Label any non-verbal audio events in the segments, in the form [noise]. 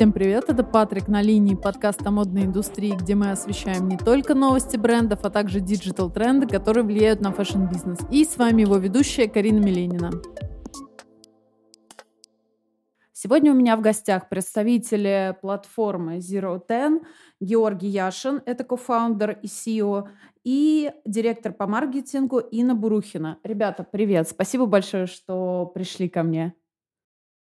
Всем привет, это Патрик на линии подкаста модной индустрии, где мы освещаем не только новости брендов, а также digital-тренды, которые влияют на fashion-бизнес. И с вами его ведущая Карина Миленина. Сегодня у меня в гостях представители платформы Zero Ten, Георгий Яшин, это co-founder и CEO, и директор по маркетингу Инна Бурухина. Ребята, привет! Спасибо большое, что пришли ко мне.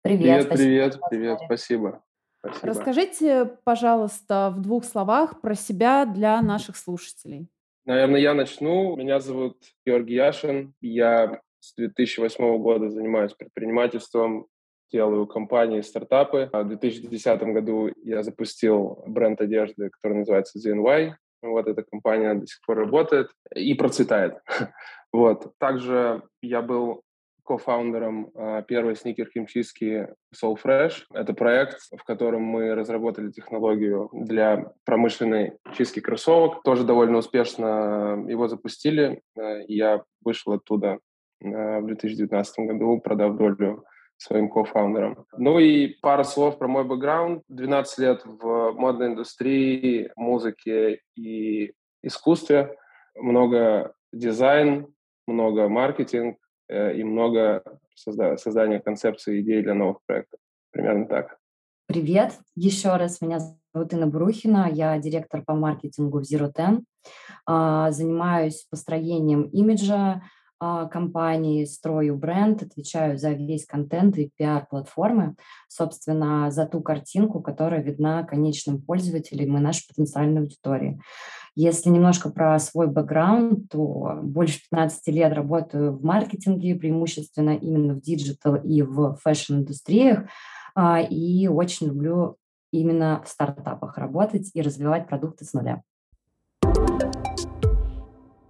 Привет, привет, привет, привет, спасибо. Спасибо. Расскажите, пожалуйста, в двух словах про себя для наших слушателей. Наверное, я начну. Меня зовут Георгий Яшин. Я с 2008 года занимаюсь предпринимательством, делаю компании, стартапы. В 2010 году я запустил бренд одежды, который называется ZNY. Вот эта компания до сих пор работает и процветает. [laughs] Вот. Также я был кофаундером а, первой сникер-химчистки Soul Fresh. Это проект, в котором мы разработали технологию для промышленной чистки кроссовок. Тоже довольно успешно его запустили. А, я вышел оттуда а, в 2019 году, продав долю своим кофаундером. Ну и пара слов про мой бэкграунд. 12 лет в модной индустрии, музыке и искусстве. Много дизайн, много маркетинг, Э, и много созда- создания концепций идей для новых проектов. Примерно так. Привет. Еще раз меня зовут Инна Брухина. Я директор по маркетингу в Zero Ten. А, занимаюсь построением имиджа компании, строю бренд, отвечаю за весь контент и пиар платформы, собственно, за ту картинку, которая видна конечным пользователям и нашей потенциальной аудитории. Если немножко про свой бэкграунд, то больше 15 лет работаю в маркетинге, преимущественно именно в digital и в fashion-индустриях, а, и очень люблю именно в стартапах работать и развивать продукты с нуля.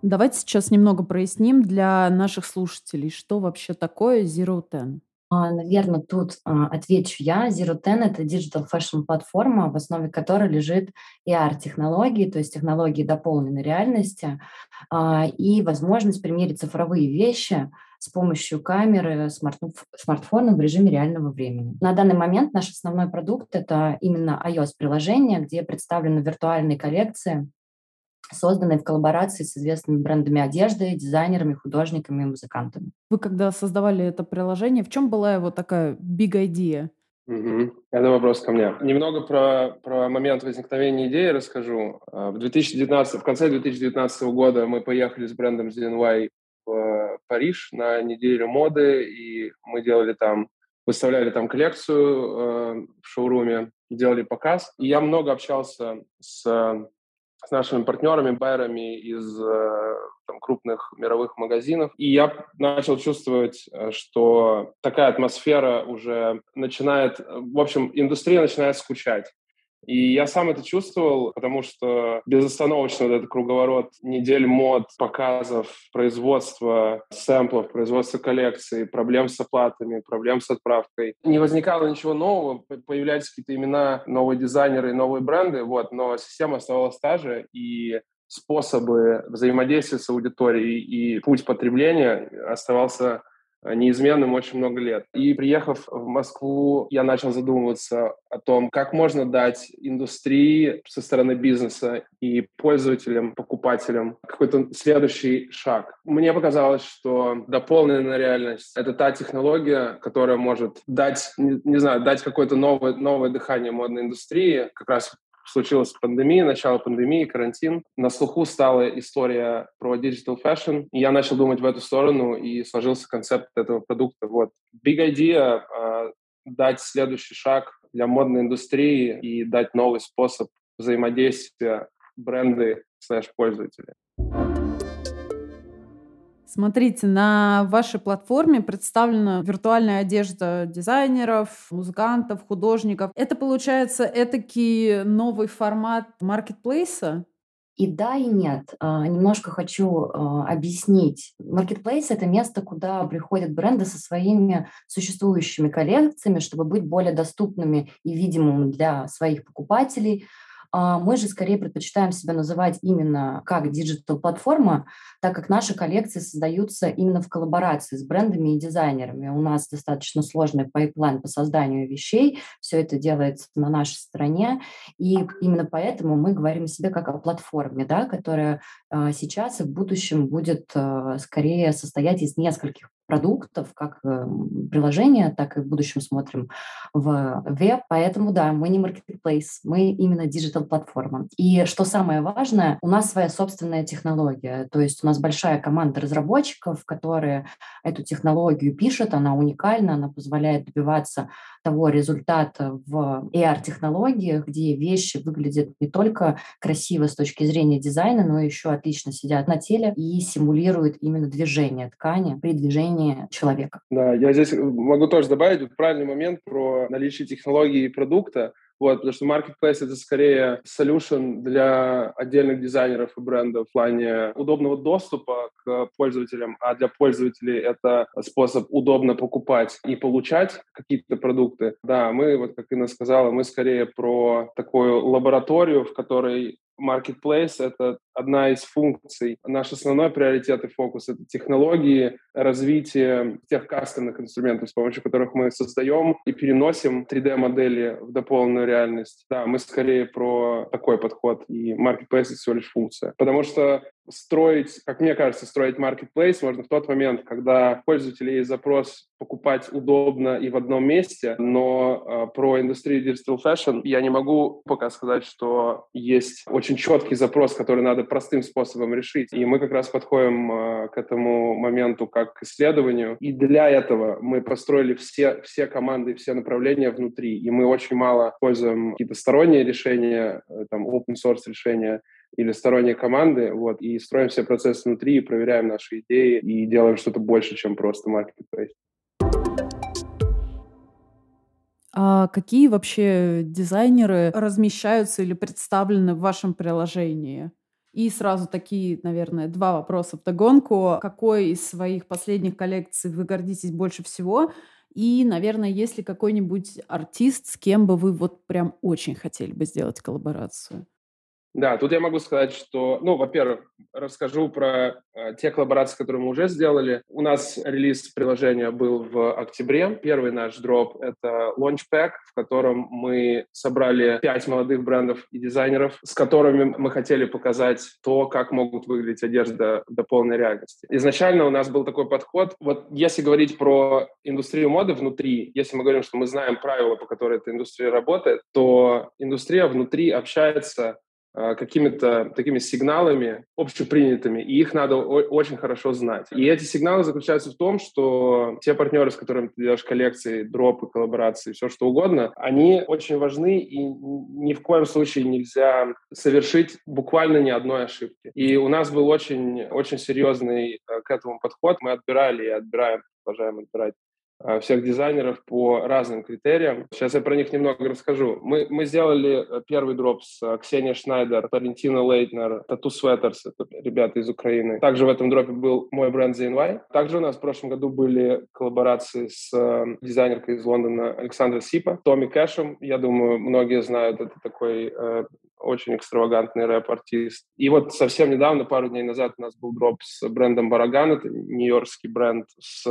Давайте сейчас немного проясним для наших слушателей, что вообще такое Zero Ten. А, Наверное, тут а, отвечу я. Zero Ten — это digital fashion платформа, в основе которой лежит AR-технологии, то есть технологии дополненной реальности, а, и возможность примерить цифровые вещи с помощью камеры смартфона в режиме реального времени. На данный момент наш основной продукт — это именно iOS-приложение, где представлены виртуальные коллекции созданной в коллаборации с известными брендами одежды, дизайнерами, художниками и музыкантами. Вы когда создавали это приложение, в чем была его такая big idea? Угу. Это вопрос ко мне. Немного про, про момент возникновения идеи расскажу. А, в, 2019, в конце 2019 года мы поехали с брендом ZNY в Париж на неделю моды, и мы делали там, выставляли там коллекцию э, в шоуруме, делали показ. И я много общался с с нашими партнерами, байерами из э, там, крупных мировых магазинов. И я начал чувствовать, э, что такая атмосфера уже начинает, в общем, индустрия начинает скучать. И я сам это чувствовал, потому что безостановочно вот этот круговорот недель мод, показов, производства сэмплов, производства коллекций, проблем с оплатами, проблем с отправкой. Не возникало ничего нового, появлялись какие-то имена, новые дизайнеры, новые бренды, вот, но система оставалась та же, и способы взаимодействия с аудиторией и путь потребления оставался неизменным очень много лет. И приехав в Москву, я начал задумываться о том, как можно дать индустрии со стороны бизнеса и пользователям, покупателям какой-то следующий шаг. Мне показалось, что дополненная реальность — это та технология, которая может дать, не, не знаю, дать какое-то новое, новое дыхание модной индустрии, как раз случилась пандемия, начало пандемии, карантин. На слуху стала история про digital fashion. Я начал думать в эту сторону, и сложился концепт этого продукта. Вот. Big idea uh, дать следующий шаг для модной индустрии и дать новый способ взаимодействия бренды слэш пользователи. Смотрите, на вашей платформе представлена виртуальная одежда дизайнеров, музыкантов, художников. Это получается этакий новый формат маркетплейса? И да, и нет. А, немножко хочу а, объяснить. Marketplace — это место, куда приходят бренды со своими существующими коллекциями, чтобы быть более доступными и видимыми для своих покупателей. А мы же скорее предпочитаем себя называть именно как digital-платформа, так как наши коллекции создаются именно в коллаборации с брендами и дизайнерами. У нас достаточно сложный pipeline по созданию вещей, все это делается на нашей стороне, и именно поэтому мы говорим о себе как о платформе, да, которая сейчас и в будущем будет а, скорее состоять из нескольких продуктов, как э, приложения, так и в будущем смотрим в веб. Поэтому, да, мы не marketplace, мы именно digital-платформа. И что самое важное, у нас своя собственная технология. То есть у нас большая команда разработчиков, которые эту технологию пишут, она уникальна, она позволяет добиваться того результата в AR-технологиях, где вещи выглядят не только красиво с точки зрения дизайна, но еще отлично сидят на теле и симулируют именно движение ткани при движении человека. Да, я здесь могу тоже добавить правильный момент про наличие технологии и продукта. Вот, потому что Marketplace — это скорее solution для отдельных дизайнеров и брендов в плане удобного доступа к пользователям, а для пользователей это способ удобно покупать и получать какие-то продукты. Да, мы, вот как Инна сказала, мы скорее про такую лабораторию, в которой Marketplace — это одна из функций. Наш основной приоритет и фокус — это технологии, развитие тех кастомных инструментов, с помощью которых мы создаем и переносим 3D-модели в дополненную реальность. Да, мы скорее про такой подход, и Marketplace — это всего лишь функция. Потому что строить, как мне кажется, строить marketplace можно в тот момент, когда у пользователя есть запрос покупать удобно и в одном месте, но э, про индустрию digital fashion я не могу пока сказать, что есть очень четкий запрос, который надо простым способом решить. И мы как раз подходим э, к этому моменту как к исследованию. И для этого мы построили все, все команды, все направления внутри. И мы очень мало используем какие-то сторонние решения, э, там open source решения, или сторонние команды, вот, и строим все процессы внутри, и проверяем наши идеи, и делаем что-то больше, чем просто маркетплейс. А какие вообще дизайнеры размещаются или представлены в вашем приложении? И сразу такие, наверное, два вопроса в догонку. Какой из своих последних коллекций вы гордитесь больше всего? И, наверное, есть ли какой-нибудь артист, с кем бы вы вот прям очень хотели бы сделать коллаборацию? Да, тут я могу сказать, что, ну, во-первых, расскажу про э, те коллаборации, которые мы уже сделали. У нас релиз приложения был в октябре. Первый наш дроп — это Launchpack, в котором мы собрали пять молодых брендов и дизайнеров, с которыми мы хотели показать то, как могут выглядеть одежда до полной реальности. Изначально у нас был такой подход. Вот если говорить про индустрию моды внутри, если мы говорим, что мы знаем правила, по которым эта индустрия работает, то индустрия внутри общается какими-то такими сигналами общепринятыми, и их надо очень хорошо знать. И эти сигналы заключаются в том, что те партнеры, с которыми ты делаешь коллекции, дропы, коллаборации, все что угодно, они очень важны, и ни в коем случае нельзя совершить буквально ни одной ошибки. И у нас был очень, очень серьезный э, к этому подход. Мы отбирали и отбираем, продолжаем отбирать Э, всех дизайнеров по разным критериям. Сейчас я про них немного расскажу. Мы, мы сделали э, первый дроп с э, Ксенией Шнайдер, Валентина Лейтнер, Tattoo Sweaters, это ребята из Украины. Также в этом дропе был мой бренд ZNY. Также у нас в прошлом году были коллаборации с дизайнеркой из Лондона Александрой Сипа, Томми Кэшем. Я думаю, многие знают, это такой э, очень экстравагантный рэп-артист. И вот совсем недавно, пару дней назад, у нас был дроп с брендом Бараган, это нью-йоркский бренд с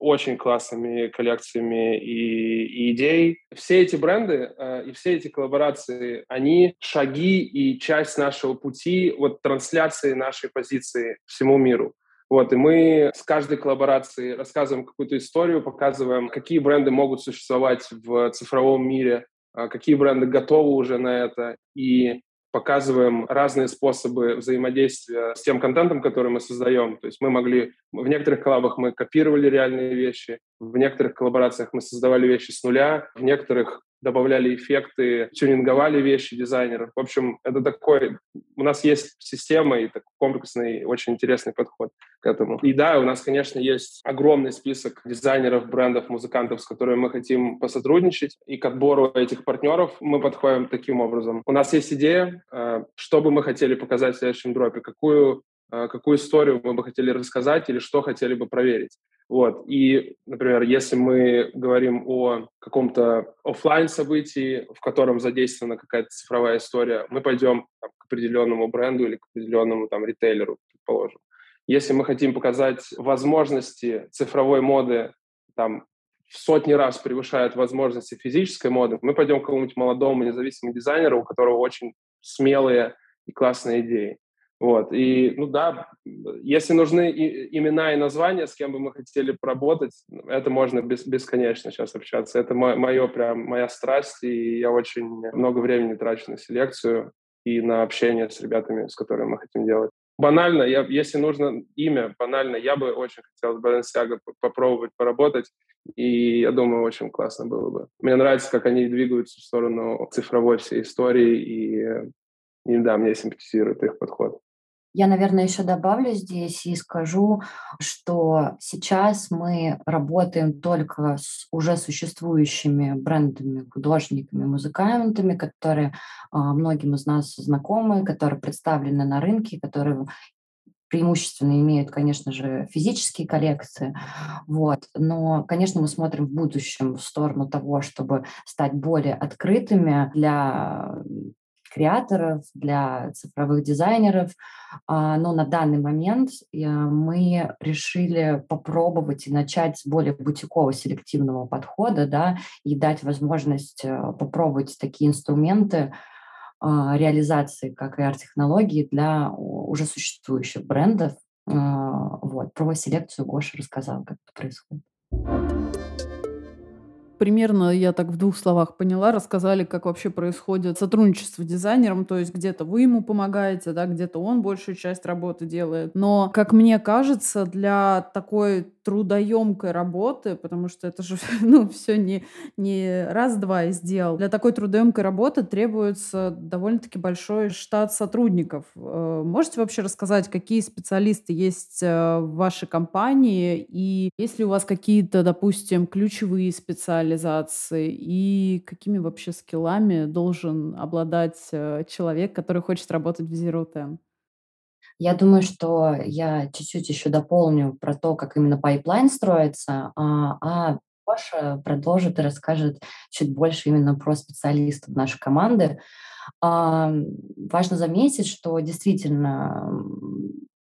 очень классными коллекциями и, и идей. Все эти бренды э, и все эти коллаборации, они шаги и часть нашего пути, вот трансляции нашей позиции всему миру. Вот, и мы с каждой коллаборацией рассказываем какую-то историю, показываем, какие бренды могут существовать в цифровом мире, э, какие бренды готовы уже на это, и показываем разные способы взаимодействия с тем контентом, который мы создаем. То есть мы могли, в некоторых коллабах мы копировали реальные вещи, в некоторых коллаборациях мы создавали вещи с нуля, в некоторых добавляли эффекты, тюнинговали вещи дизайнеров. В общем, это такой... У нас есть система и такой комплексный, очень интересный подход к этому. И да, у нас, конечно, есть огромный список дизайнеров, брендов, музыкантов, с которыми мы хотим посотрудничать. И к отбору этих партнеров мы подходим таким образом. У нас есть идея, э, что бы мы хотели показать в следующем дропе, какую какую историю мы бы хотели рассказать или что хотели бы проверить. Вот. И, например, если мы говорим о каком-то офлайн событии, в котором задействована какая-то цифровая история, мы пойдем там, к определенному бренду или к определенному там, ритейлеру, предположим. Если мы хотим показать возможности цифровой моды там, в сотни раз превышают возможности физической моды, мы пойдем к какому-нибудь молодому независимому дизайнеру, у которого очень смелые и классные идеи. Вот. И, ну да, если нужны и, имена и названия, с кем бы мы хотели поработать, это можно без, бесконечно сейчас общаться. Это мо, мое прям, моя страсть, и я очень много времени трачу на селекцию и на общение с ребятами, с которыми мы хотим делать. Банально, я, если нужно имя, банально, я бы очень хотел с Balenciaga попробовать поработать, и я думаю, очень классно было бы. Мне нравится, как они двигаются в сторону цифровой всей истории, и, и да, мне симпатизирует их подход. Я, наверное, еще добавлю здесь и скажу, что сейчас мы работаем только с уже существующими брендами, художниками, музыкантами, которые а, многим из нас знакомы, которые представлены на рынке, которые преимущественно имеют, конечно же, физические коллекции. Вот. Но, конечно, мы смотрим в будущем в сторону того, чтобы стать более открытыми для креаторов, для цифровых дизайнеров. А, но на данный момент э, мы решили попробовать и начать с более бутикового селективного подхода да, и дать возможность э, попробовать такие инструменты а, реализации, как и арт-технологии для уже существующих брендов. А, вот. Про селекцию Гоша рассказал, как это происходит примерно, я так в двух словах поняла, рассказали, как вообще происходит сотрудничество с дизайнером, то есть где-то вы ему помогаете, да, где-то он большую часть работы делает. Но, как мне кажется, для такой трудоемкой работы, потому что это же [laughs] ну, все не, не раз-два и сделал. Для такой трудоемкой работы требуется довольно-таки большой штат сотрудников. Э, можете вообще рассказать, какие специалисты есть э, в вашей компании и есть ли у вас какие-то, допустим, ключевые специализации и какими вообще skill ами должен обладать э, человек, который хочет работать в Zero Ten? Я думаю, что я чуть-чуть еще дополню про то, как именно pipeline строится, а, Паша продолжит и расскажет чуть больше именно про специалистов нашей команды. А, важно заметить, что действительно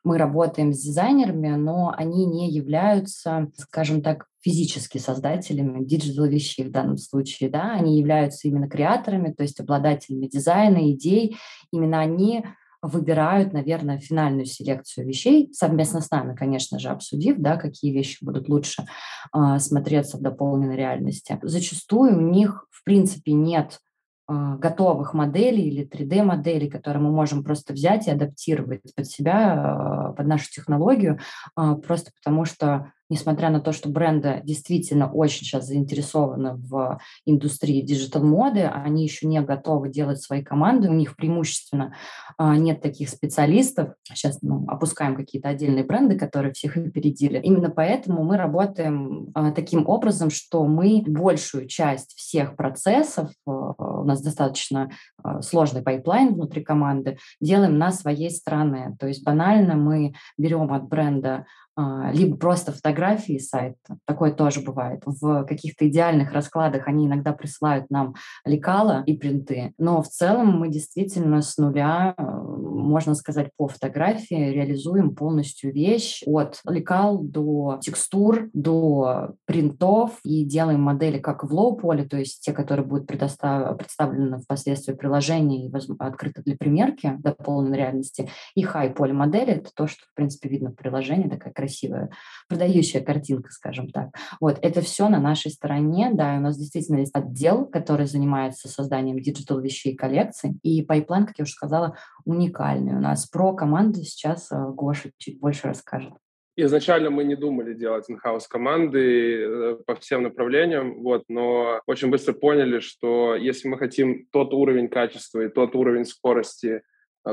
мы работаем с дизайнерами, но они не являются, скажем так, физически создателями digital вещей в данном случае, да, они являются именно креаторами, то есть обладателями дизайна, идей, именно они выбирают, наверное, финальную селекцию вещей, совместно с нами, конечно же, обсудив, да, какие вещи будут лучше э, смотреться в дополненной реальности. Зачастую у них, в принципе, нет э, готовых моделей или 3D-моделей, которые мы можем просто взять и адаптировать под себя, э, под нашу технологию, просто потому что несмотря на то, что бренды действительно очень сейчас заинтересованы в индустрии digital-моды, они еще не готовы делать свои команды, у них преимущественно а, нет таких специалистов. Сейчас ну, опускаем какие-то отдельные бренды, которые всех опередили. Именно поэтому мы работаем а, таким образом, что мы большую часть всех процессов, а, у нас достаточно сложный pipeline внутри команды, делаем на своей стороне. То есть банально мы берем от бренда либо просто фотографии сайта, такое тоже бывает. В каких-то идеальных раскладах они иногда присылают нам лекала и принты, но в целом мы действительно с нуля, э, можно сказать, по фотографии реализуем полностью вещь от лекал до текстур, до принтов и делаем модели как в low-poly, то есть те, которые будут представлены впоследствии приложения и открыты для примерки до полной реальности, и high-poly модели, это то, что, в принципе, видно в приложении, такая красивая, продающая картинка, скажем так. Вот, это все на нашей стороне, да, и у нас действительно есть отдел, который занимается созданием digital вещей и коллекций, и pipeline, как я уже сказала, уникальный. У нас про команду сейчас э, Гоша чуть больше расскажет. Изначально мы не думали делать in-house команды э, по всем направлениям, вот, но очень быстро поняли, что если мы хотим тот уровень качества и тот уровень скорости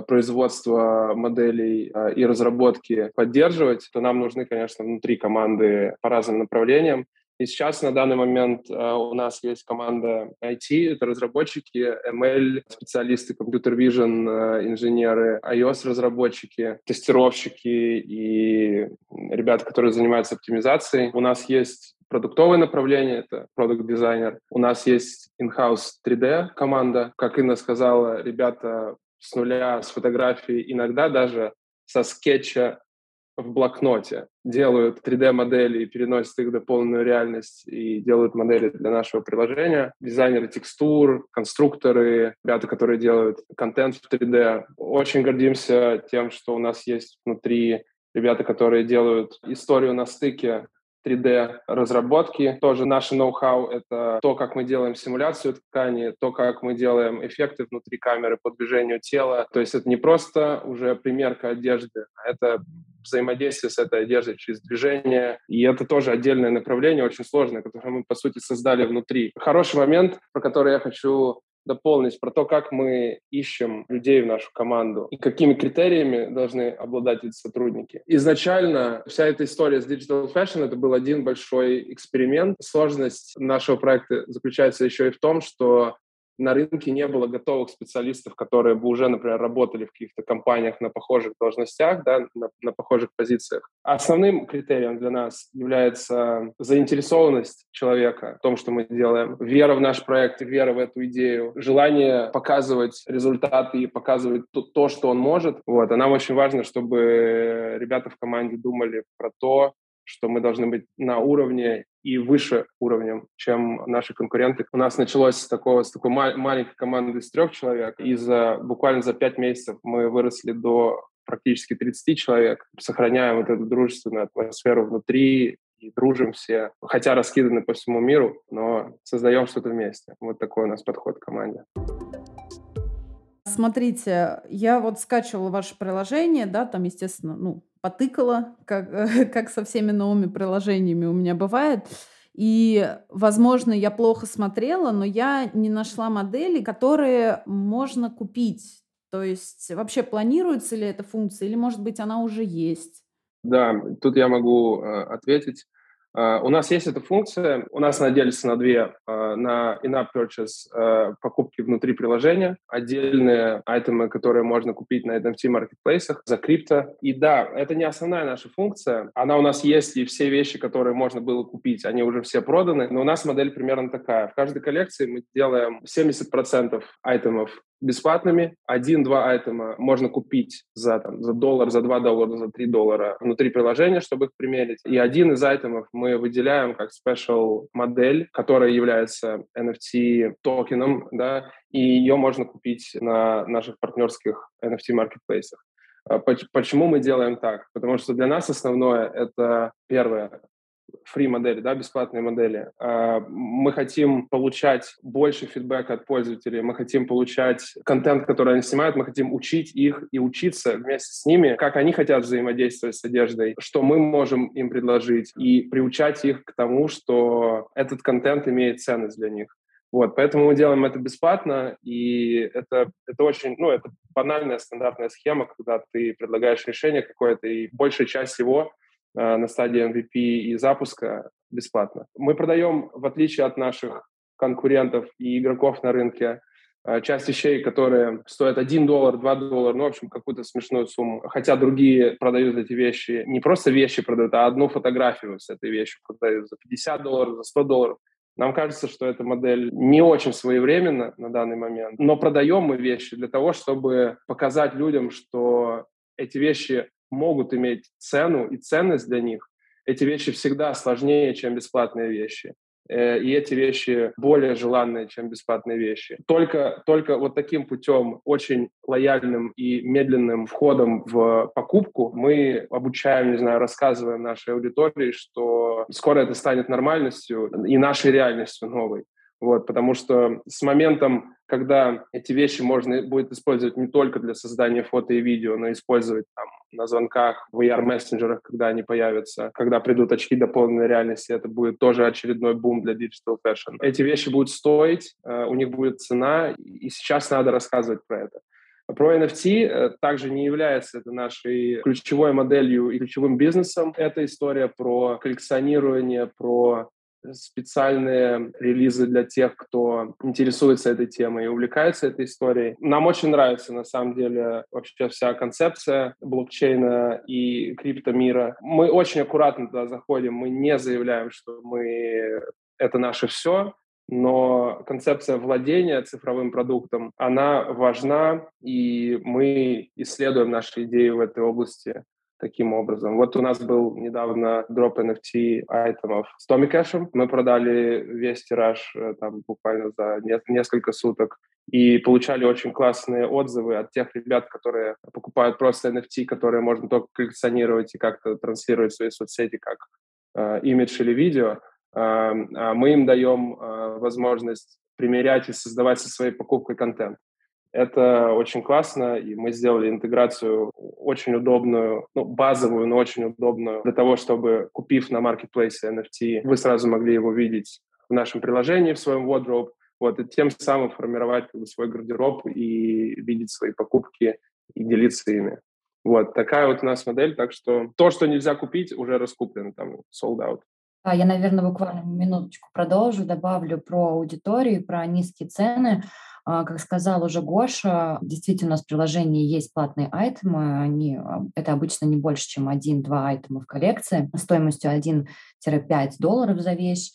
производства моделей э, и разработки поддерживать, то нам нужны, конечно, внутри команды по разным направлениям. И сейчас на данный момент uh, у нас есть команда IT, это разработчики, ML, специалисты, компьютер vision, инженеры, iOS-разработчики, тестировщики и ребята, которые занимаются оптимизацией. У нас есть продуктовое направление, это продукт-дизайнер. У нас есть in-house 3D команда. Как Инна сказала, ребята с нуля, с фотографией, иногда даже со скетча в блокноте делают 3D-модели и переносят их до полную реальность и делают модели для нашего приложения. Дизайнеры текстур, конструкторы, ребята, которые делают контент в 3D. Очень гордимся тем, что у нас есть внутри ребята, которые делают историю на стыке 3D-разработки. Тоже наше ноу-хау — это то, как мы делаем симуляцию ткани, то, как мы делаем эффекты внутри камеры по движению тела. То есть это не просто уже примерка одежды, а это взаимодействие с этой одеждой через движение. И это тоже отдельное направление, очень сложное, которое мы, по сути, создали внутри. Хороший момент, про который я хочу дополнить про то, как мы ищем людей в нашу команду и какими критериями должны обладать эти сотрудники. Изначально вся эта история с Digital Fashion — это был один большой эксперимент. Сложность нашего проекта заключается еще и в том, что на рынке не было готовых специалистов, которые бы уже, например, работали в каких-то компаниях на похожих должностях, да, на, на похожих позициях. Основным критерием для нас является заинтересованность человека в том, что мы делаем, вера в наш проект, вера в эту идею, желание показывать результаты и показывать то, то что он может. Вот. А нам очень важно, чтобы ребята в команде думали про то, что мы должны быть на уровне и выше уровнем, чем наши конкуренты. У нас началось с, такого, с такой ма- маленькой команды из трех человек, и за, буквально за пять месяцев мы выросли до практически 30 человек, сохраняем вот эту дружественную атмосферу внутри и дружим все, хотя раскиданы по всему миру, но создаем что-то вместе. Вот такой у нас подход к команде. Смотрите, я вот скачивала ваше приложение, да, там, естественно, ну, потыкала, как, [laughs] как со всеми новыми приложениями у меня бывает. И, возможно, я плохо смотрела, но я не нашла модели, которые можно купить. То есть вообще планируется ли эта функция, или, может быть, она уже есть? Да, тут я могу э, ответить. Uh, у нас есть эта функция, у нас она делится на две, uh, на in-app purchase uh, покупки внутри приложения, отдельные айтемы, которые можно купить на NFT маркетплейсах за крипто. И да, это не основная наша функция, она у нас есть, и все вещи, которые можно было купить, они уже все проданы, но у нас модель примерно такая. В каждой коллекции мы делаем 70% айтемов бесплатными. Один-два айтема можно купить за, там, за доллар, за два доллара, за три доллара внутри приложения, чтобы их примерить. И один из айтемов мы выделяем как special модель, которая является NFT токеном, да, и ее можно купить на наших партнерских NFT маркетплейсах. А почему мы делаем так? Потому что для нас основное — это, первое, free модели, да, бесплатные модели. А, мы хотим получать больше фидбэка от пользователей, мы хотим получать контент, который они снимают, мы хотим учить их и учиться вместе с ними, как они хотят взаимодействовать с одеждой, что мы можем им предложить, и приучать их к тому, что этот контент имеет ценность для них. Вот, поэтому мы делаем это бесплатно, и это, это очень, ну, это банальная стандартная схема, когда ты предлагаешь решение какое-то, и большая часть его на стадии MVP и запуска бесплатно. Мы продаем, в отличие от наших конкурентов и игроков на рынке, э, часть вещей, которые стоят 1 доллар, 2 доллара, ну, в общем, какую-то смешную сумму. Хотя другие продают эти вещи, не просто вещи продают, а одну фотографию с этой вещью продают за 50 долларов, за 100 долларов. Нам кажется, что эта модель не очень своевременна на данный момент, но продаем мы вещи для того, чтобы показать людям, что эти вещи могут иметь цену и ценность для них, эти вещи всегда сложнее, чем бесплатные вещи. Э, и эти вещи более желанные, чем бесплатные вещи. Только, только вот таким путем, очень лояльным и медленным входом в покупку, мы обучаем, не знаю, рассказываем нашей аудитории, что скоро это станет нормальностью и нашей реальностью новой. Вот, потому что с моментом, когда эти вещи можно будет использовать не только для создания фото и видео, но использовать там на звонках, в VR-мессенджерах, когда они появятся, когда придут очки дополненной реальности, это будет тоже очередной бум для digital fashion. Эти вещи будут стоить, э, у них будет цена, и сейчас надо рассказывать про это. Про NFT э, также не является это нашей ключевой моделью и ключевым бизнесом. Это история про коллекционирование, про специальные релизы для тех, кто интересуется этой темой и увлекается этой историей. Нам очень нравится, на самом деле, вообще вся концепция блокчейна и криптомира. Мы очень аккуратно туда заходим, мы не заявляем, что мы это наше все, но концепция владения цифровым продуктом, она важна, и мы исследуем наши идеи в этой области таким образом. Вот у нас был недавно дроп NFT айтемов с Томми Кэшем. Мы продали весь тираж э, там буквально за несколько суток и получали очень классные отзывы от тех ребят, которые покупают просто NFT, которые можно только коллекционировать и как-то транслировать в свои соцсети как э, имидж или видео. Э, мы им даем э, возможность примерять и создавать со своей покупкой контент. Это очень классно, и мы сделали интеграцию очень удобную, ну, базовую, но очень удобную для того, чтобы, купив на маркетплейсе NFT, вы сразу могли его видеть в нашем приложении, в своем wardrobe, вот, и тем самым формировать как бы, свой гардероб и видеть свои покупки и делиться ими. Вот, такая вот у нас модель, так что то, что нельзя купить, уже раскуплено, там, sold out. Я, наверное, буквально минуточку продолжу, добавлю про аудиторию, про низкие цены. А, как сказал уже Гоша, действительно у нас в приложении есть платные айтемы. Они, а, это обычно не больше, чем один-два айтема в коллекции стоимостью 1-5 долларов за вещь.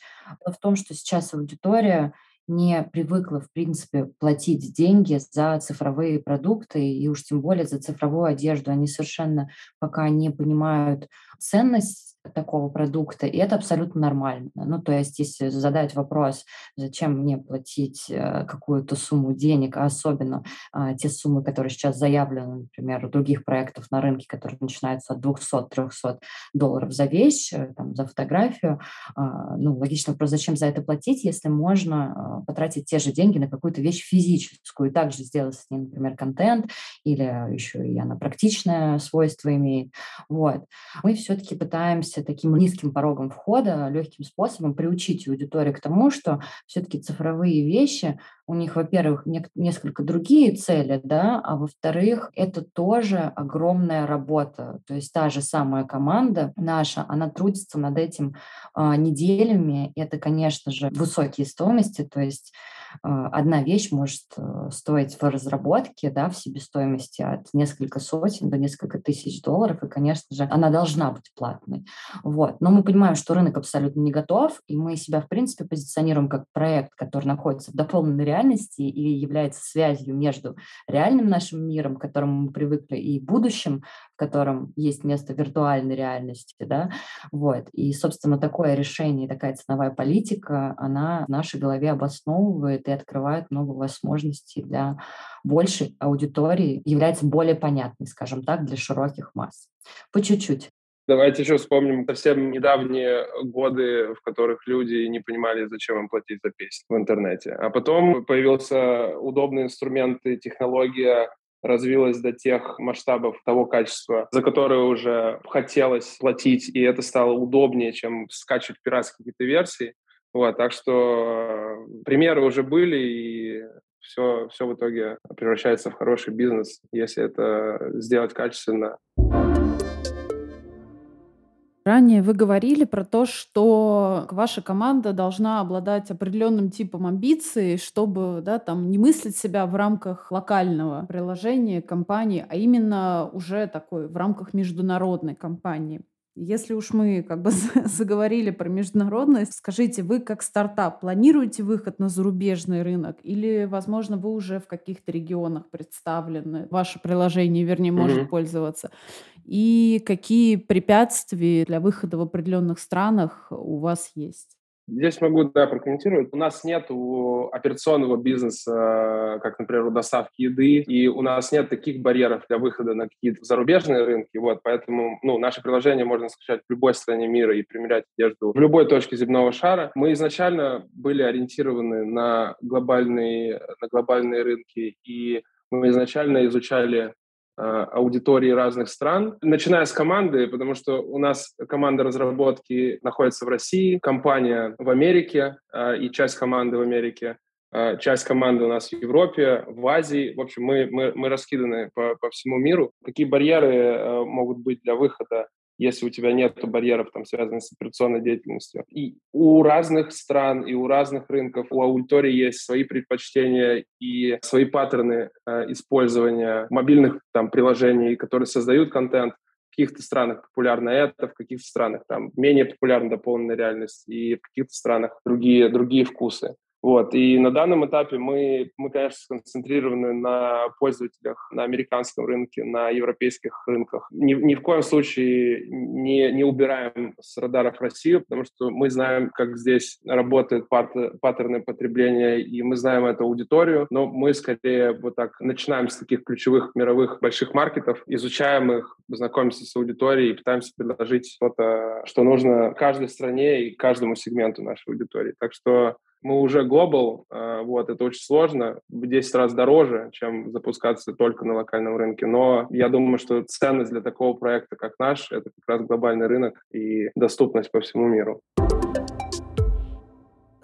в том, что сейчас аудитория не привыкла, в принципе, платить деньги за цифровые продукты и уж тем более за цифровую одежду. Они совершенно пока не понимают ценность такого продукта, и это абсолютно нормально. Ну, то есть, если задать вопрос, зачем мне платить э, какую-то сумму денег, а особенно а, те суммы, которые сейчас заявлены, например, у других проектов на рынке, которые начинаются от 200-300 долларов за вещь, э, там, за фотографию, а, ну, логично вопрос, зачем за это платить, если можно а, потратить те же деньги на какую-то вещь физическую, и также сделать с ней, например, контент, или еще и она практичное свойство имеет. Вот. Мы все-таки пытаемся пытаемся таким низким порогом входа, легким способом приучить аудиторию к тому, что все-таки цифровые вещи, у них, во-первых, не, несколько другие цели, да, а во-вторых, это тоже огромная работа. То есть та же самая команда наша, она трудится над этим а, неделями. Это, конечно же, высокие стоимости, то есть а, одна вещь может э, стоить в разработке, да, в себестоимости от несколько сотен до несколько тысяч долларов, и, конечно же, она должна быть платной. Вот. Но мы понимаем, что рынок абсолютно не готов, и мы себя, в принципе, позиционируем как проект, который находится в дополненной реальности и является связью между реальным нашим миром, к которому мы привыкли, и будущим, в котором есть место виртуальной реальности, да, вот. И, собственно, такое решение, такая ценовая политика, она в нашей голове обосновывает и открывает много возможностей для большей аудитории, является более понятной, скажем так, для широких масс. По чуть-чуть. Давайте еще вспомним совсем недавние годы, в которых люди не понимали, зачем им платить за песню в интернете. А потом появился удобный инструмент и технология развилась до тех масштабов того качества, за которое уже хотелось платить, и это стало удобнее, чем скачивать пиратские какие-то версии. Вот, так что э, примеры уже были, и все, все в итоге превращается в хороший бизнес, если это сделать качественно. Ранее вы говорили про то, что ваша команда должна обладать определенным типом амбиций, чтобы да, там, не мыслить себя в рамках локального приложения компании, а именно уже такой в рамках международной компании. Если уж мы как бы [laughs] заговорили про международность, скажите, вы как стартап планируете выход на зарубежный рынок или, возможно, вы уже в каких-то регионах представлены, ваше приложение, вернее, может mm-hmm. пользоваться? И какие препятствия для выхода в определенных странах у вас есть? Здесь могу, да, прокомментировать. У нас нет операционного бизнеса, как, например, у доставки еды, и у нас нет таких барьеров для выхода на какие-то зарубежные рынки, вот, поэтому, ну, наше приложение можно скачать в любой стране мира и примерять одежду в любой точке земного шара. Мы изначально были ориентированы на глобальные, на глобальные рынки, и мы изначально изучали аудитории разных стран, начиная с команды, потому что у нас команда разработки находится в России, компания в Америке э, и часть команды в Америке, э, часть команды у нас в Европе, в Азии. В общем, мы, мы, мы раскиданы по, по всему миру. Какие барьеры могут быть для выхода если у тебя нет барьеров, там, связанных с операционной деятельностью. И у разных стран и у разных рынков, у аудитории есть свои предпочтения и свои паттерны э, использования мобильных там, приложений, которые создают контент. В каких-то странах популярно это, в каких-то странах там менее популярна дополненная реальность, и в каких-то странах другие, другие вкусы. Вот. И на данном этапе мы, мы, конечно, сконцентрированы на пользователях на американском рынке, на европейских рынках. Ни, ни в коем случае не, не убираем с радаров Россию, потому что мы знаем, как здесь работают паттерны потребления, и мы знаем эту аудиторию, но мы скорее вот так начинаем с таких ключевых мировых больших маркетов, изучаем их, знакомимся с аудиторией и пытаемся предложить что-то, что нужно каждой стране и каждому сегменту нашей аудитории. Так что мы уже глобал, вот, это очень сложно, в 10 раз дороже, чем запускаться только на локальном рынке, но я думаю, что ценность для такого проекта, как наш, это как раз глобальный рынок и доступность по всему миру.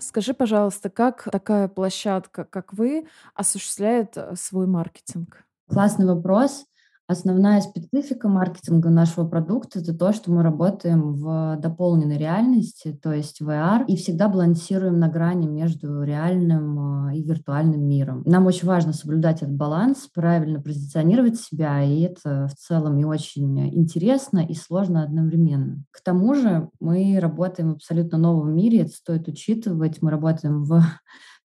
Скажи, пожалуйста, как такая площадка, как вы, осуществляет э, свой маркетинг? Классный вопрос. Основная специфика маркетинга нашего продукта – это то, что мы работаем в дополненной реальности, то есть VR, и всегда балансируем на грани между реальным а, и виртуальным миром. Нам очень важно соблюдать этот баланс, правильно позиционировать себя, и это в целом и очень интересно, и сложно одновременно. К тому же мы работаем в абсолютно новом мире, это стоит учитывать. Мы работаем в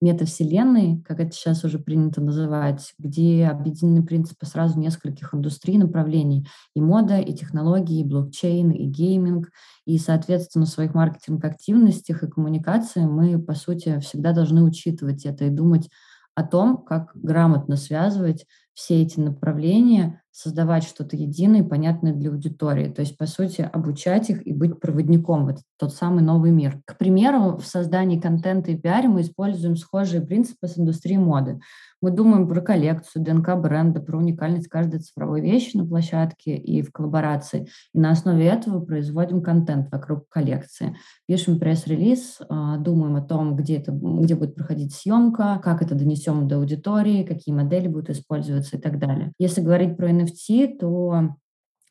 метавселенной, как это сейчас уже принято называть, где объединены принципы сразу нескольких индустрий, направлений. И мода, и технологии, и блокчейн, и гейминг. И, соответственно, в своих маркетинг-активностях и коммуникации мы, по сути, всегда должны учитывать это и думать о том, как грамотно связывать все эти направления, создавать что-то единое и понятное для аудитории. То есть, по сути, обучать их и быть проводником в этот, тот самый новый мир. К примеру, в создании контента и пиаре мы используем схожие принципы с индустрией моды. Мы думаем про коллекцию, ДНК бренда, про уникальность каждой цифровой вещи на площадке и в коллаборации. И на основе этого производим контент вокруг коллекции. Пишем пресс-релиз, а, думаем о том, где, это, где будет проходить съемка, как это донесем до аудитории, какие модели будут использоваться и так далее. Если говорить про NFT, то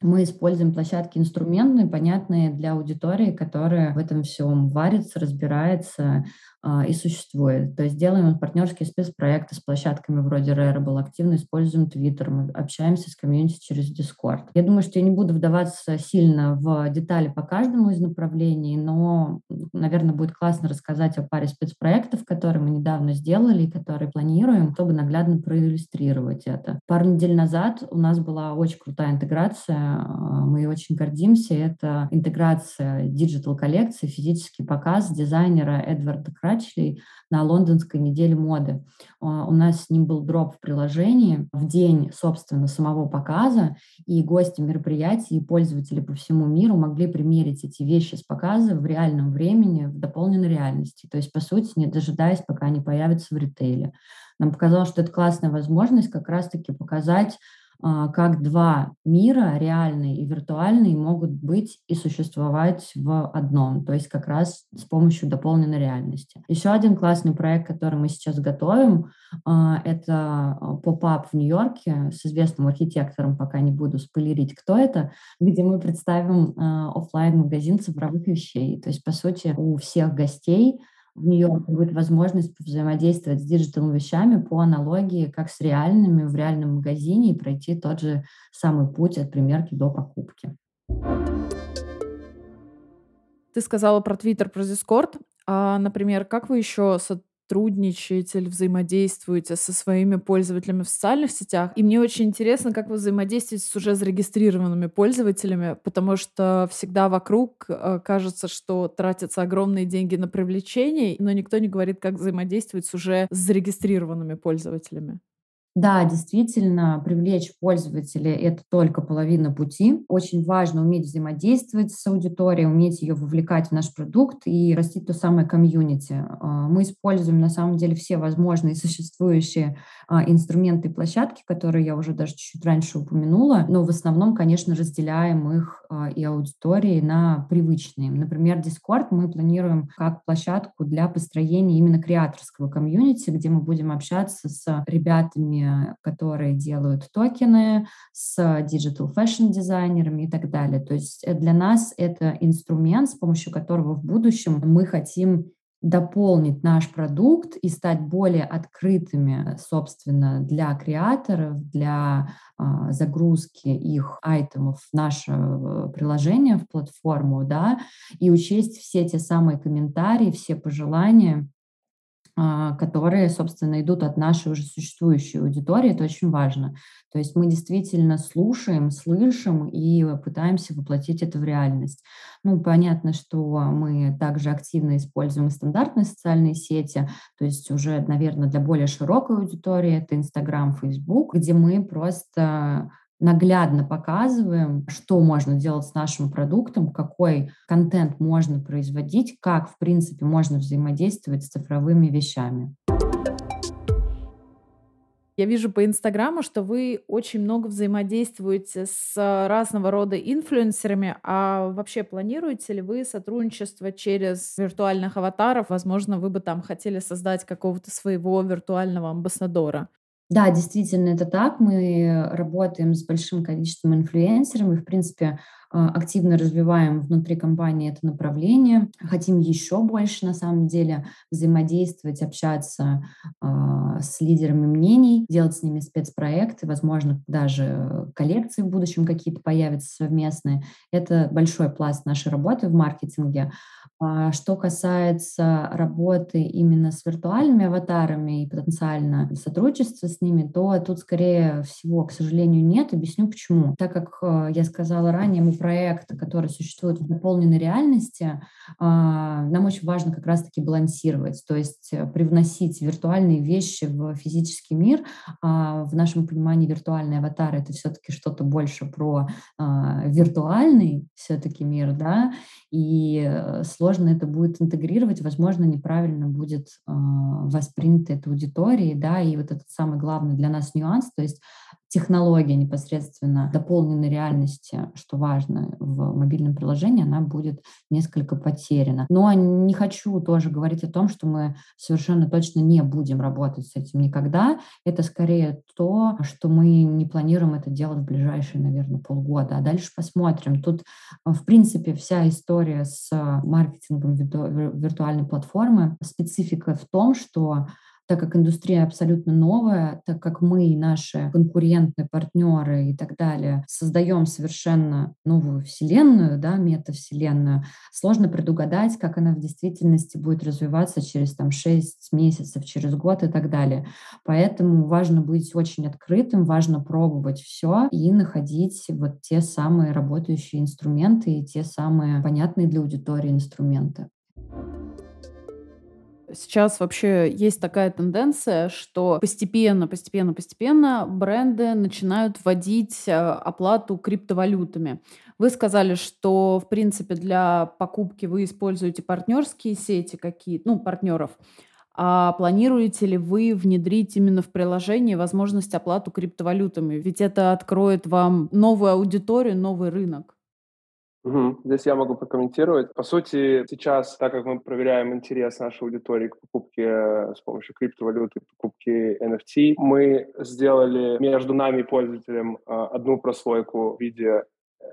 мы используем площадки инструментные, понятные для аудитории, которая в этом всем варится, разбирается и существует. То есть делаем партнерские спецпроекты с площадками вроде Rarible, активно используем Twitter, мы общаемся с community через Discord. Я думаю, что я не буду вдаваться сильно в детали по каждому из направлений, но, наверное, будет классно рассказать о паре спецпроектов, которые мы недавно сделали и которые планируем, чтобы наглядно проиллюстрировать это. Пару недель назад у нас была очень крутая интеграция, а, мы очень гордимся. Это интеграция digital коллекции, физический показ дизайнера Эдварда Кратчли на лондонской неделе моды. А, у нас с ним был дроп в приложении в день, собственно, самого показа, и гости мероприятий, и пользователи по всему миру могли примерить эти вещи с показа в реальном времени, в дополненной реальности. То есть, по сути, не дожидаясь, пока они появятся в ритейле. Нам показалось, что это классная возможность как раз-таки показать как два мира, реальный и виртуальный, могут быть и существовать в одном, то есть как раз с помощью дополненной реальности. Еще один классный проект, который мы сейчас готовим, а, это pop-up в Нью-Йорке с известным архитектором, пока не буду спойлерить, кто это, где мы представим а, офлайн магазин цифровых вещей. То есть, по сути, у всех гостей в Нью-Йорке будет возможность взаимодействовать с digital вещами по аналогии, как с реальными в реальном магазине и пройти тот же самый путь от примерки до покупки. Ты сказала про Твиттер, про Дискорд. А, например, как вы еще сотрудничаете или взаимодействуете со своими пользователями в социальных сетях. И мне очень интересно, как вы взаимодействуете с уже зарегистрированными пользователями, потому что всегда вокруг э, кажется, что тратятся огромные деньги на привлечение, но никто не говорит, как взаимодействовать с уже зарегистрированными пользователями. Да, действительно, привлечь пользователя – это только половина пути. Очень важно уметь взаимодействовать с аудиторией, уметь ее вовлекать в наш продукт и растить то самое комьюнити. А, мы используем, на самом деле, все возможные существующие а, инструменты и площадки, которые я уже даже чуть-чуть раньше упомянула, но в основном, конечно, разделяем их а, и аудитории на привычные. Например, Discord мы планируем как площадку для построения именно креаторского комьюнити, где мы будем общаться с ребятами компаниями, которые делают токены, с digital fashion дизайнерами и так далее. То есть э, для нас это инструмент, с помощью которого в будущем мы хотим дополнить наш продукт и стать более открытыми, собственно, для креаторов, для э, загрузки их айтемов в наше э, приложение, в платформу, да, и учесть все те самые комментарии, все пожелания, которые, собственно, идут от нашей уже существующей аудитории. Это очень важно. То есть мы действительно слушаем, слышим и пытаемся воплотить это в реальность. Ну, понятно, что мы также активно используем стандартные социальные сети, то есть уже, наверное, для более широкой аудитории это Инстаграм, Фейсбук, где мы просто наглядно показываем, что можно делать с нашим продуктом, какой контент можно производить, как, в принципе, можно взаимодействовать с цифровыми вещами. Я вижу по Инстаграму, что вы очень много взаимодействуете с разного рода инфлюенсерами. А вообще планируете ли вы сотрудничество через виртуальных аватаров? Возможно, вы бы там хотели создать какого-то своего виртуального амбассадора. Да, действительно, это так. Мы работаем с большим количеством инфлюенсеров и, в принципе, активно развиваем внутри компании это направление. Хотим еще больше, на самом деле, взаимодействовать, общаться э, с лидерами мнений, делать с ними спецпроекты, возможно, даже коллекции в будущем какие-то появятся совместные. Это большой пласт нашей работы в маркетинге. А что касается работы именно с виртуальными аватарами и потенциально сотрудничества с ними, то тут, скорее всего, к сожалению, нет. Объясню почему. Так как э, я сказала ранее, мы проект, который существует в дополненной реальности, а, нам очень важно как раз-таки балансировать, то есть э, привносить виртуальные вещи в физический мир. А, в нашем понимании виртуальный аватар — это все-таки что-то больше про а, виртуальный все-таки мир, да, и э, сложно это будет интегрировать, возможно, неправильно будет воспринято это аудиторией, да, и вот этот самый главный для нас нюанс, то есть технология непосредственно дополненной реальности, что важно в мобильном приложении, она будет несколько потеряна. Но не хочу тоже говорить о том, что мы совершенно точно не будем работать с этим никогда. Это скорее то, что мы не планируем это делать в ближайшие, наверное, полгода. А дальше посмотрим. Тут, в принципе, вся история с маркетингом виртуальной платформы, специфика в том, что так как индустрия абсолютно новая, так как мы и наши конкурентные партнеры и так далее создаем совершенно новую вселенную, да, метавселенную, сложно предугадать, как она в действительности будет развиваться через там 6 месяцев, через год и так далее. Поэтому важно быть очень открытым, важно пробовать все и находить вот те самые работающие инструменты и те самые понятные для аудитории инструменты. Сейчас вообще есть такая тенденция, что постепенно, постепенно, постепенно бренды начинают вводить э, оплату криптовалютами. Вы сказали, что, в принципе, для покупки вы используете партнерские сети какие-то, ну, партнеров. А планируете ли вы внедрить именно в приложение возможность оплату криптовалютами? Ведь это откроет вам новую аудиторию, новый рынок. Угу. Здесь я могу прокомментировать. По сути, сейчас, так как мы проверяем интерес нашей аудитории к покупке э, с помощью криптовалюты, покупке NFT, мы сделали между нами и пользователем э, одну прослойку в виде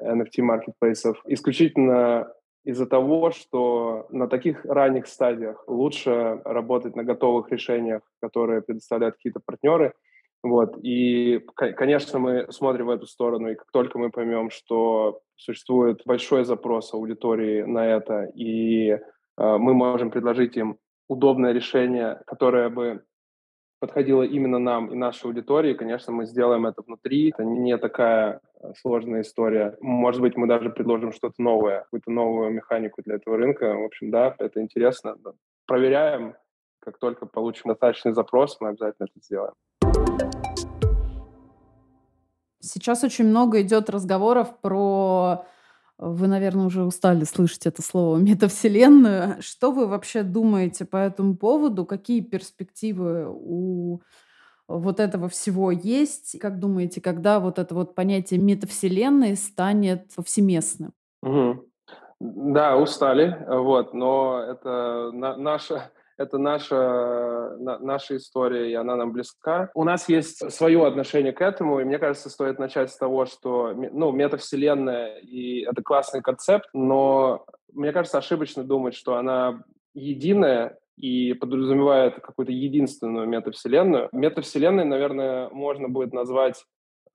NFT-маркетплейсов исключительно из-за того, что на таких ранних стадиях лучше работать на готовых решениях, которые предоставляют какие-то партнеры, вот. И, конечно, мы смотрим в эту сторону, и как только мы поймем, что существует большой запрос аудитории на это, и э, мы можем предложить им удобное решение, которое бы подходило именно нам и нашей аудитории, конечно, мы сделаем это внутри. Это не такая э, сложная история. Может быть, мы даже предложим что-то новое, какую-то новую механику для этого рынка. В общем, да, это интересно. Проверяем. Как только получим достаточный запрос, мы обязательно это сделаем. Сейчас очень много идет разговоров про вы, наверное, уже устали слышать это слово метавселенную. Что вы вообще думаете по этому поводу? Какие перспективы у вот этого всего есть? Как думаете, когда вот это вот понятие метавселенной станет повсеместным? Угу. Да, устали, вот, но это на, наша это наша, на, наша история, и она нам близка. У нас есть свое отношение к этому, и мне кажется, стоит начать с того, что ну, метавселенная, и это классный концепт, но мне кажется, ошибочно думать, что она единая и подразумевает какую-то единственную метавселенную. Метавселенной, наверное, можно будет назвать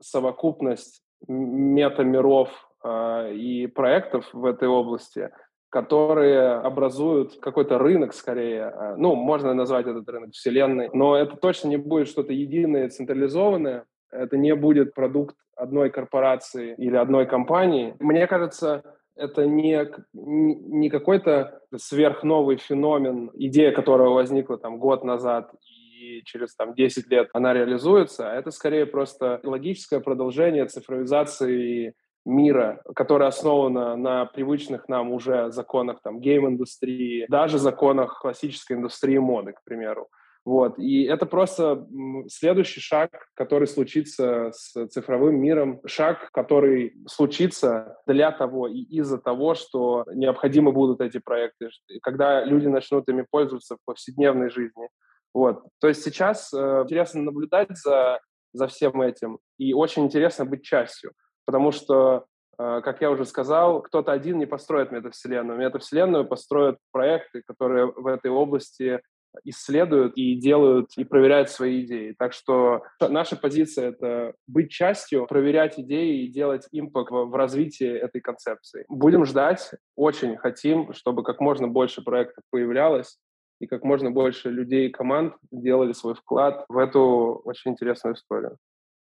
совокупность метамиров э, и проектов в этой области – которые образуют какой-то рынок скорее. Э, ну, можно назвать этот рынок вселенной, но это точно не будет что-то единое, централизованное. Это не будет продукт одной корпорации или одной компании. Мне кажется, это не, не какой-то сверхновый феномен, идея которого возникла там год назад и через там 10 лет она реализуется, а это скорее просто логическое продолжение цифровизации мира, которая основана на привычных нам уже законах там гейм-индустрии, даже законах классической индустрии моды, к примеру. Вот. И это просто следующий шаг, который случится с цифровым миром, шаг, который случится для того и из-за того, что необходимы будут эти проекты, когда люди начнут ими пользоваться в повседневной жизни. Вот. То есть сейчас э, интересно наблюдать за, за всем этим, и очень интересно быть частью. Потому что, э, как я уже сказал, кто-то один не построит метавселенную. Метавселенную построят проекты, которые в этой области исследуют и делают, и проверяют свои идеи. Так что наша позиция — это быть частью, проверять идеи и делать импакт в развитии этой концепции. Будем ждать, очень хотим, чтобы как можно больше проектов появлялось, и как можно больше людей и команд делали свой вклад в эту очень интересную историю.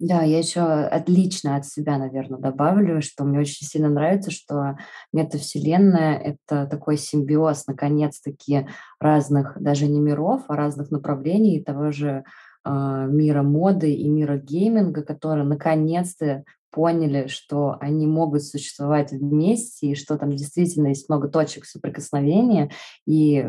Да, я еще отлично от себя, наверное, добавлю, что мне очень сильно нравится, что метавселенная— это такой симбиоз, наконец-таки, разных, даже не миров, а разных направлений того же э, мира моды и мира гейминга, которые наконец-то поняли, что они могут существовать вместе, и что там действительно есть много точек соприкосновения. И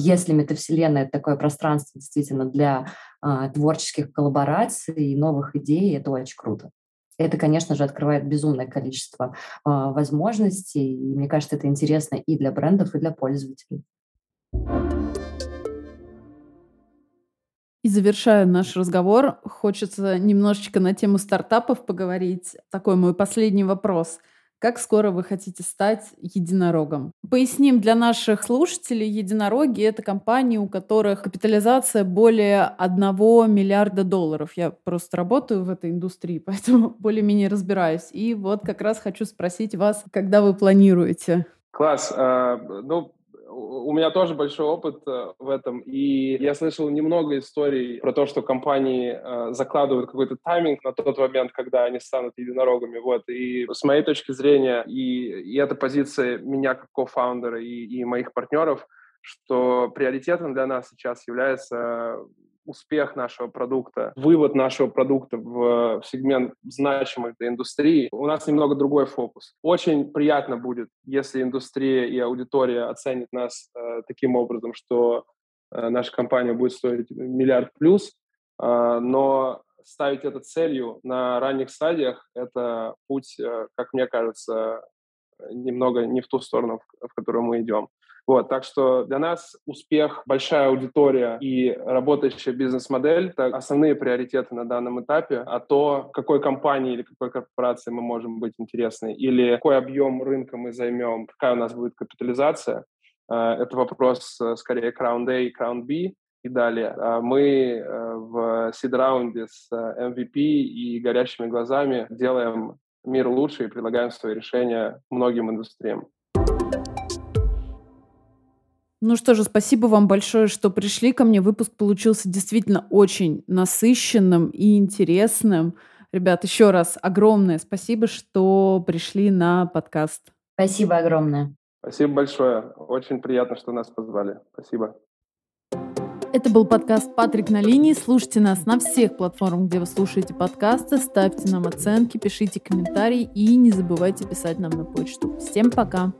если метавселенная — это такое пространство действительно для а, творческих коллабораций и новых идей, это очень круто. Это, конечно же, открывает безумное количество а, возможностей, и мне кажется, это интересно и для брендов, и для пользователей. И завершая наш разговор, хочется немножечко на тему стартапов поговорить. Такой мой последний вопрос. Как скоро вы хотите стать единорогом? Поясним для наших слушателей, единороги — это компании, у которых капитализация более 1 миллиарда долларов. Я просто работаю в этой индустрии, [laughs] поэтому более-менее разбираюсь. И вот как раз хочу спросить вас, когда вы планируете? Класс. А, ну, у меня тоже большой опыт э, в этом, и я слышал немного историй про то, что компании э, закладывают какой-то тайминг на тот момент, когда они станут единорогами, вот, и с моей точки зрения, и, и эта позиция меня как кофаундера и, и моих партнеров, что приоритетом для нас сейчас является успех нашего продукта, вывод нашего продукта в, в сегмент значимой для индустрии, у нас немного другой фокус. Очень приятно будет, если индустрия и аудитория оценит нас э, таким образом, что э, наша компания будет стоить миллиард плюс, э, но ставить это целью на ранних стадиях – это путь, э, как мне кажется, немного не в ту сторону, в, в которую мы идем. Вот, так что для нас успех, большая аудитория и работающая бизнес-модель — это основные приоритеты на данном этапе. А то, какой компании или какой корпорации мы можем быть интересны, или какой объем рынка мы займем, какая у нас будет капитализация, э, это вопрос э, скорее Crown A и Crown B и далее. А мы э, в сид-раунде с MVP и горящими глазами делаем мир лучше и предлагаем свои решения многим индустриям. Ну что же, спасибо вам большое, что пришли ко мне. Выпуск получился действительно очень насыщенным и интересным. Ребят, еще раз огромное спасибо, что пришли на подкаст. Спасибо огромное. Спасибо большое. Очень приятно, что нас позвали. Спасибо. Это был подкаст «Патрик на линии». Слушайте нас на всех платформах, где вы слушаете подкасты. Ставьте нам оценки, пишите комментарии и не забывайте писать нам на почту. Всем пока!